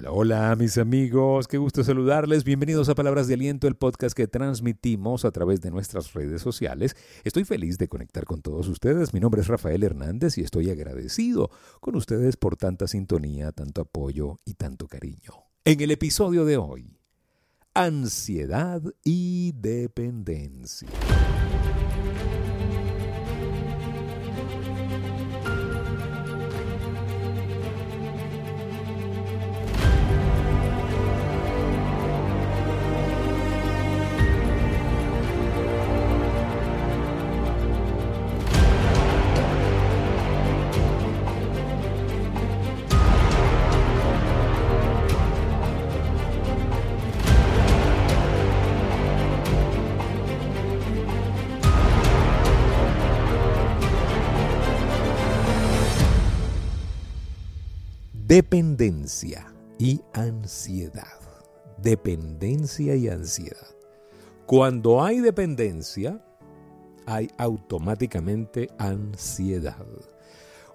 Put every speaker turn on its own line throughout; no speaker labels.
Hola, hola mis amigos, qué gusto saludarles. Bienvenidos a Palabras de Aliento, el podcast que transmitimos a través de nuestras redes sociales. Estoy feliz de conectar con todos ustedes. Mi nombre es Rafael Hernández y estoy agradecido con ustedes por tanta sintonía, tanto apoyo y tanto cariño. En el episodio de hoy, ansiedad y dependencia. Dependencia y ansiedad. Dependencia y ansiedad. Cuando hay dependencia, hay automáticamente ansiedad.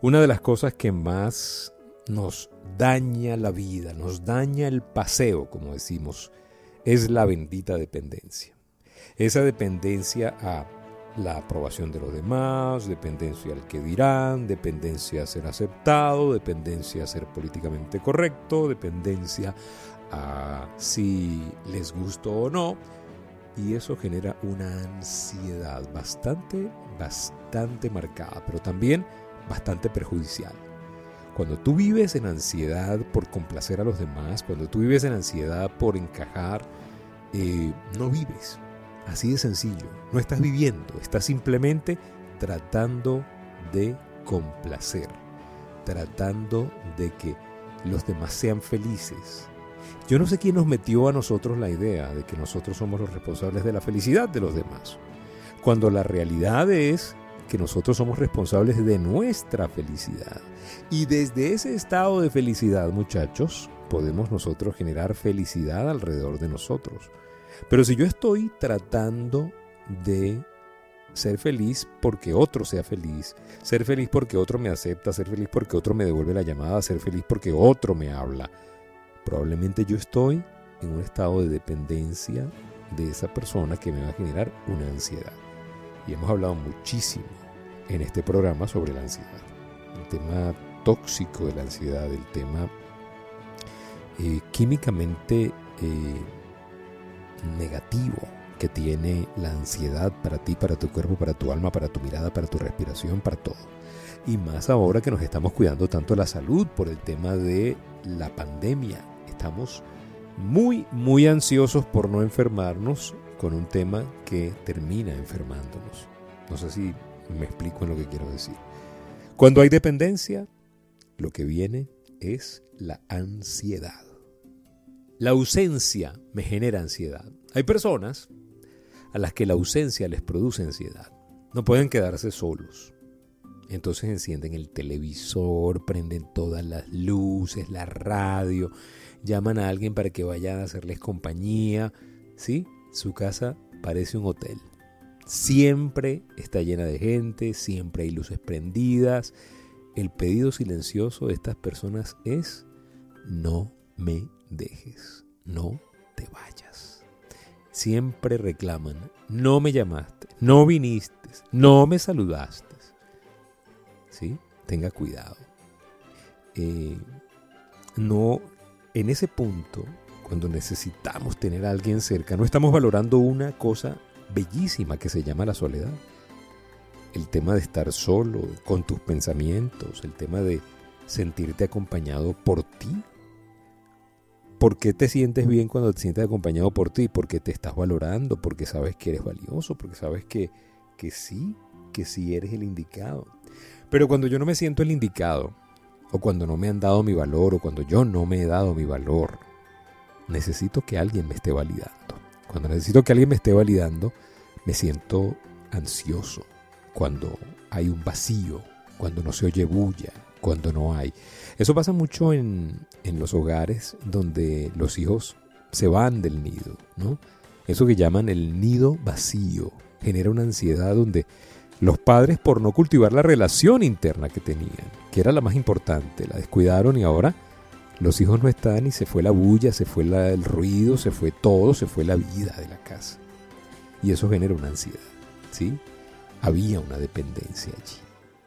Una de las cosas que más nos daña la vida, nos daña el paseo, como decimos, es la bendita dependencia. Esa dependencia a la aprobación de los demás, dependencia al que dirán, dependencia a ser aceptado, dependencia a ser políticamente correcto, dependencia a si les gustó o no. Y eso genera una ansiedad bastante, bastante marcada, pero también bastante perjudicial. Cuando tú vives en ansiedad por complacer a los demás, cuando tú vives en ansiedad por encajar, eh, no vives, Así de sencillo. No estás viviendo, estás simplemente tratando de complacer, tratando de que los demás sean felices. Yo no sé quién nos metió a nosotros la idea de que nosotros somos los responsables de la felicidad de los demás, cuando la realidad es que nosotros somos responsables de nuestra felicidad. Y desde ese estado de felicidad, muchachos, podemos nosotros generar felicidad alrededor de nosotros. Pero si yo estoy tratando de ser feliz porque otro sea feliz, ser feliz porque otro me acepta, ser feliz porque otro me devuelve la llamada, ser feliz porque otro me habla, probablemente yo estoy en un estado de dependencia de esa persona que me va a generar una ansiedad. Y hemos hablado muchísimo en este programa sobre la ansiedad, el tema tóxico de la ansiedad, el tema eh, químicamente eh, negativo que tiene la ansiedad para ti, para tu cuerpo, para tu alma, para tu mirada, para tu respiración, para todo. Y más ahora que nos estamos cuidando tanto la salud por el tema de la pandemia. Estamos muy, muy ansiosos por no enfermarnos con un tema que termina enfermándonos. No sé si me explico en lo que quiero decir. Cuando hay dependencia, lo que viene es la ansiedad. La ausencia me genera ansiedad. Hay personas a las que la ausencia les produce ansiedad. No pueden quedarse solos. Entonces encienden el televisor, prenden todas las luces, la radio, llaman a alguien para que vaya a hacerles compañía. ¿Sí? Su casa parece un hotel. Siempre está llena de gente, siempre hay luces prendidas. El pedido silencioso de estas personas es no me dejes, no te vayas. Siempre reclaman, no me llamaste, no viniste, no me saludaste. ¿Sí? Tenga cuidado. Eh, no, en ese punto, cuando necesitamos tener a alguien cerca, no estamos valorando una cosa bellísima que se llama la soledad. El tema de estar solo, con tus pensamientos, el tema de sentirte acompañado por ti, ¿Por qué te sientes bien cuando te sientes acompañado por ti? Porque te estás valorando, porque sabes que eres valioso, porque sabes que, que sí, que sí eres el indicado. Pero cuando yo no me siento el indicado, o cuando no me han dado mi valor, o cuando yo no me he dado mi valor, necesito que alguien me esté validando. Cuando necesito que alguien me esté validando, me siento ansioso. Cuando hay un vacío, cuando no se oye bulla, cuando no hay. Eso pasa mucho en, los hogares donde los hijos se van del nido, ¿no? Eso que llaman el nido vacío genera una ansiedad donde los padres por no cultivar la relación interna que tenían, que era la más importante, la descuidaron y ahora Los hijos no están y se fue la bulla, se fue el ruido, se fue todo, se fue la vida de la casa. Y eso genera una ansiedad, ¿sí? Había una dependencia allí.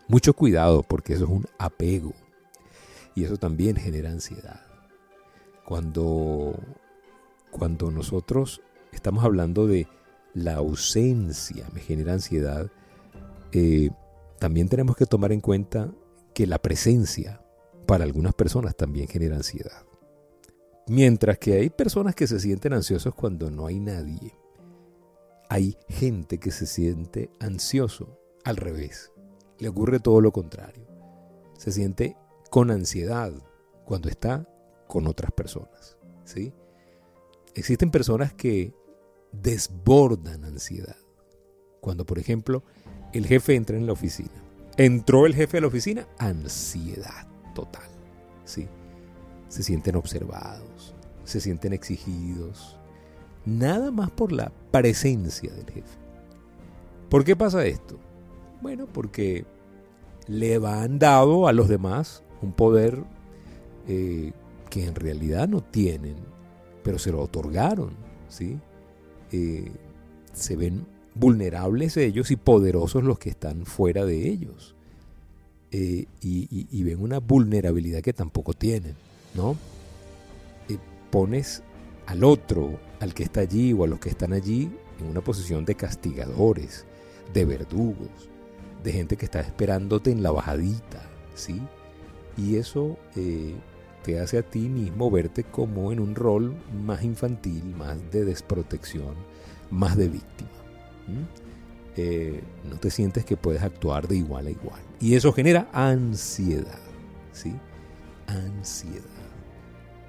Mucho cuidado porque eso es un apego. Y eso también genera ansiedad. Cuando, cuando nosotros estamos hablando de la ausencia, me genera ansiedad, eh, también tenemos que tomar en cuenta que la presencia para algunas personas también genera ansiedad. Mientras que hay personas que se sienten ansiosos cuando no hay nadie, hay gente que se siente ansioso al revés. Le ocurre todo lo contrario. Se siente con ansiedad cuando está con otras personas. ¿sí? Existen personas que desbordan ansiedad. Cuando, por ejemplo, el jefe entra en la oficina. Entró el jefe a la oficina, ansiedad total. ¿sí? Se sienten observados, se sienten exigidos. Nada más por la presencia del jefe. ¿Por qué pasa esto? Bueno, porque le han dado a los demás un poder eh, que en realidad no tienen, pero se lo otorgaron. ¿sí? Eh, se ven vulnerables ellos y poderosos los que están fuera de ellos. Eh, y, ven una vulnerabilidad que tampoco tienen, ¿no? Eh, pones al otro, al que está allí o a los que están allí, en una posición de castigadores, de verdugos, de gente que está esperándote en la bajadita, ¿sí? Y eso eh, te hace a ti mismo verte como en un rol más infantil, más de desprotección, más de víctima. Eh, no te sientes que puedes actuar de igual a igual. Y eso genera ansiedad, ¿sí? Ansiedad.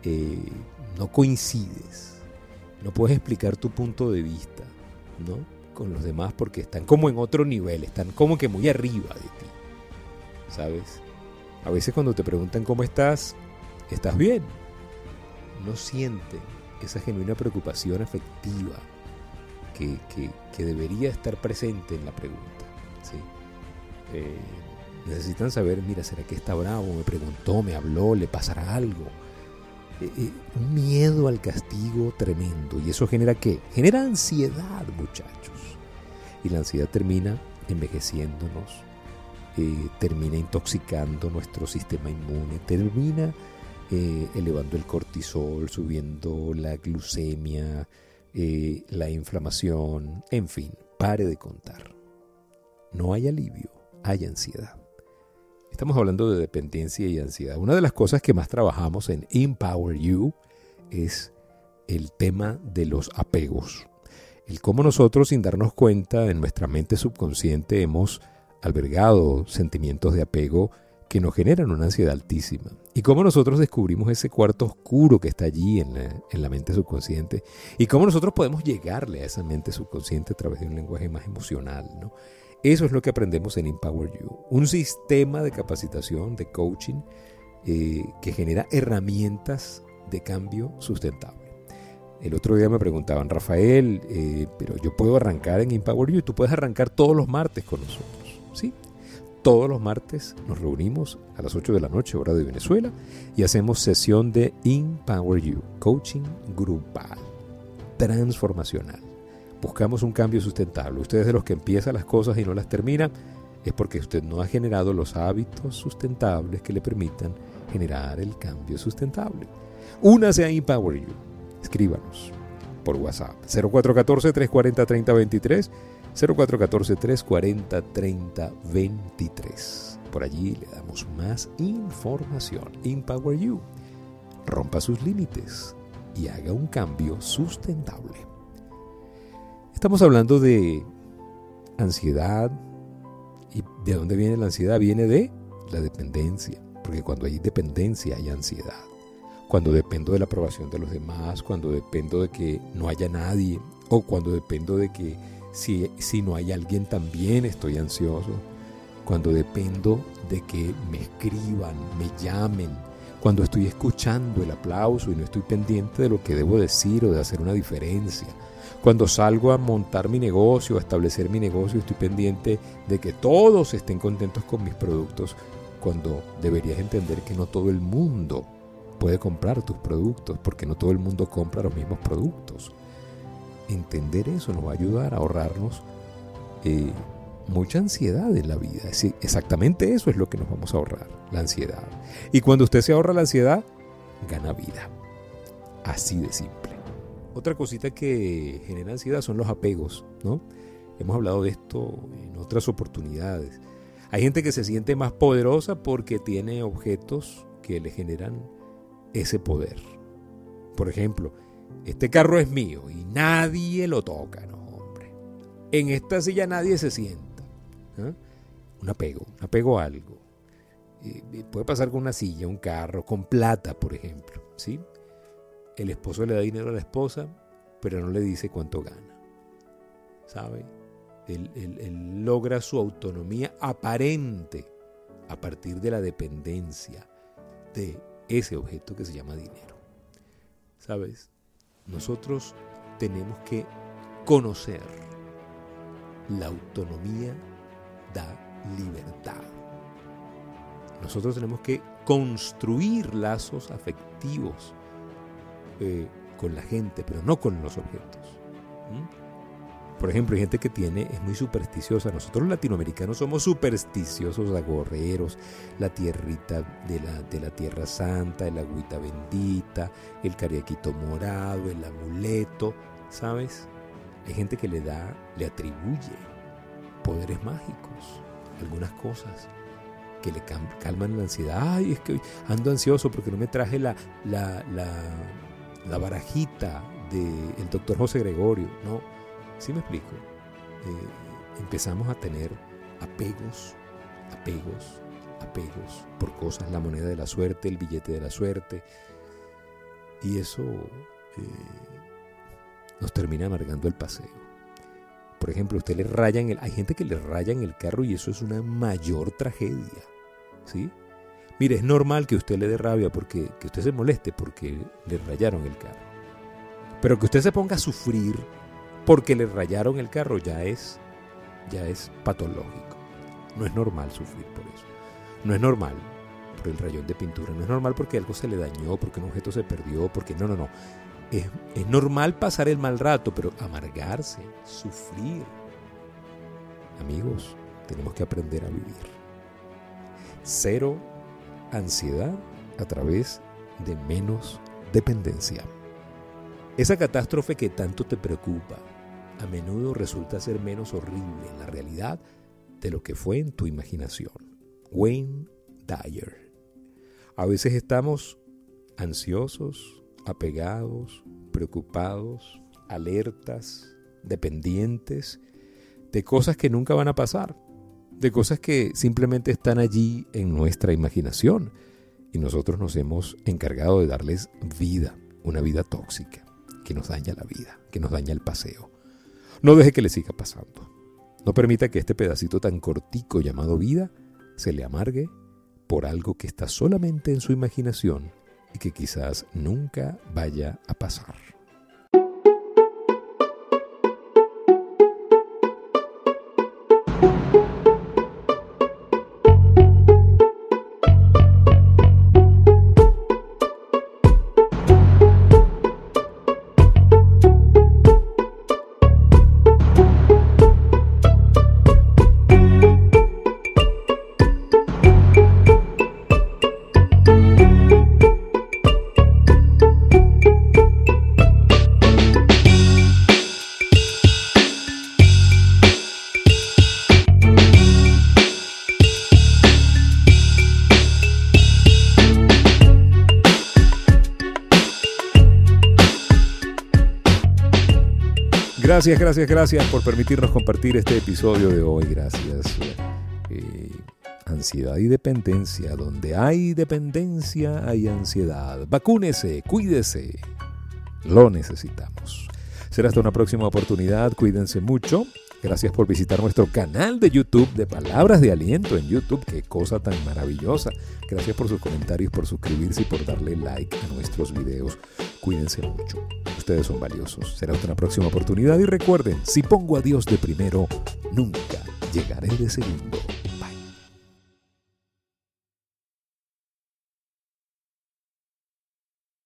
Eh, no coincides, no puedes explicar tu punto de vista, ¿no? Con los demás porque están como en otro nivel, están como que muy arriba de ti, ¿sabes? A veces cuando te preguntan cómo estás, ¿estás bien? No sienten esa genuina preocupación afectiva que, debería estar presente en la pregunta. Eh, necesitan saber, mira, ¿será que está bravo? Me preguntó, me habló, le pasará algo. Eh, eh, un miedo al castigo tremendo. ¿Y eso genera qué? Genera ansiedad, muchachos. Y la ansiedad termina envejeciéndonos, termina intoxicando nuestro sistema inmune, termina elevando el cortisol, subiendo la glucemia, eh, la inflamación, en fin, pare de contar. No hay alivio, hay ansiedad. Estamos hablando de dependencia y ansiedad. Una de las cosas que más trabajamos en Empower You es el tema de los apegos. El cómo nosotros sin darnos cuenta en nuestra mente subconsciente hemos albergado sentimientos de apego que nos generan una ansiedad altísima. Y cómo nosotros descubrimos ese cuarto oscuro que está allí en la, mente subconsciente. Y cómo nosotros podemos llegarle a esa mente subconsciente a través de un lenguaje más emocional. ¿no? Eso es lo que aprendemos en Empower You. Un sistema de capacitación, de coaching, eh, que genera herramientas de cambio sustentable. El otro día me preguntaban, Rafael, eh, pero yo puedo arrancar en Empower You. Tú puedes arrancar todos los martes con nosotros. Sí, todos los martes nos reunimos a las 8 de la noche, hora de Venezuela, y hacemos sesión de Empower You, coaching grupal, transformacional. Buscamos un cambio sustentable. Ustedes de los que empiezan las cosas y no las termina, es porque usted no ha generado los hábitos sustentables que le permitan generar el cambio sustentable. Únase a Empower You. Escríbanos por WhatsApp 0414 340 3023 0414-340-3023. Por allí le damos más información. Empower You. Rompa sus límites y haga un cambio sustentable. Estamos hablando de ansiedad. ¿Y de dónde viene la ansiedad? Viene de la dependencia. Porque cuando hay dependencia hay ansiedad. Cuando dependo de la aprobación de los demás, cuando dependo de que no haya nadie, o cuando dependo de que si, si no hay alguien también estoy ansioso. Cuando dependo de que me escriban, me llamen. Cuando estoy escuchando el aplauso y no estoy pendiente de lo que debo decir o de hacer una diferencia. Cuando salgo a montar mi negocio, a establecer mi negocio, estoy pendiente de que todos estén contentos con mis productos. Cuando deberías entender que no todo el mundo puede comprar tus productos, porque no todo el mundo compra los mismos productos. Entender eso nos va a ayudar a ahorrarnos eh, mucha ansiedad en la vida. exactamente eso es lo que nos vamos a ahorrar, la ansiedad. Y cuando usted se ahorra la ansiedad, gana vida. Así de simple. Otra cosita que genera ansiedad son los apegos, ¿no? Hemos hablado de esto en otras oportunidades. Hay gente que se siente más poderosa porque tiene objetos que le generan ese poder. Por ejemplo, este carro es mío y nadie lo toca, no, hombre. En esta silla nadie se sienta. ¿Eh? Un apego, un apego a algo. puede pasar con una silla, un carro, con plata, por ejemplo. ¿sí? El esposo le da dinero a la esposa, pero no le dice cuánto gana. ¿Sabe? él logra su autonomía aparente a partir de la dependencia de ese objeto que se llama dinero. ¿Sabes? Nosotros tenemos que conocer la autonomía da libertad. Nosotros tenemos que construir lazos afectivos eh, con la gente, pero no con los objetos. Por ejemplo, hay gente que tiene, es muy supersticiosa. Nosotros los latinoamericanos somos supersticiosos, agorreros, la tierrita de la, de la tierra santa, el agüita bendita, el cariaquito morado, el amuleto, ¿sabes? Hay gente que le da, le atribuye poderes mágicos, algunas cosas que le calman la ansiedad. Ay, es que ando ansioso porque no me traje la, la, la, barajita del doctor José Gregorio, ¿no? ¿Sí me explico? Eh, empezamos a tener apegos, apegos, apegos por cosas, la moneda de la suerte, el billete de la suerte, y eso eh, nos termina amargando el paseo. Por ejemplo, usted le raya el, hay gente que le raya en el carro y eso es una mayor tragedia, ¿sí? Mire, es normal que usted le dé rabia porque que usted se moleste porque le rayaron el carro. Pero que usted se ponga a sufrir porque le rayaron el carro ya es, ya es patológico. No es normal sufrir por eso. No es normal por el rayón de pintura. No es normal porque algo se le dañó, porque un objeto se perdió, porque no, no, no. Es, es normal pasar el mal rato, pero amargarse, sufrir. Amigos, tenemos que aprender a vivir. Cero ansiedad a través de menos dependencia. Esa catástrofe que tanto te preocupa, a menudo resulta ser menos horrible en la realidad de lo que fue en tu imaginación. Wayne Dyer. A veces estamos ansiosos, apegados, preocupados, alertas, dependientes de cosas que nunca van a pasar, de cosas que simplemente están allí en nuestra imaginación y nosotros nos hemos encargado de darles vida, una vida tóxica que nos daña la vida, que nos daña el paseo. No deje que le siga pasando. No permita que este pedacito tan cortico llamado vida se le amargue por algo que está solamente en su imaginación y que quizás nunca vaya a pasar. Gracias, gracias, gracias por permitirnos compartir este episodio de hoy. Gracias. Eh, ansiedad y dependencia. Donde hay dependencia hay ansiedad. Vacúnese, cuídese. Lo necesitamos. Será hasta una próxima oportunidad. Cuídense mucho. Gracias por visitar nuestro canal de YouTube de Palabras de Aliento en YouTube. Qué cosa tan maravillosa. Gracias por sus comentarios, por suscribirse y por darle like a nuestros videos. Cuídense mucho. Ustedes son valiosos. Será hasta una próxima oportunidad y recuerden, si pongo a Dios de primero, nunca llegaré de segundo.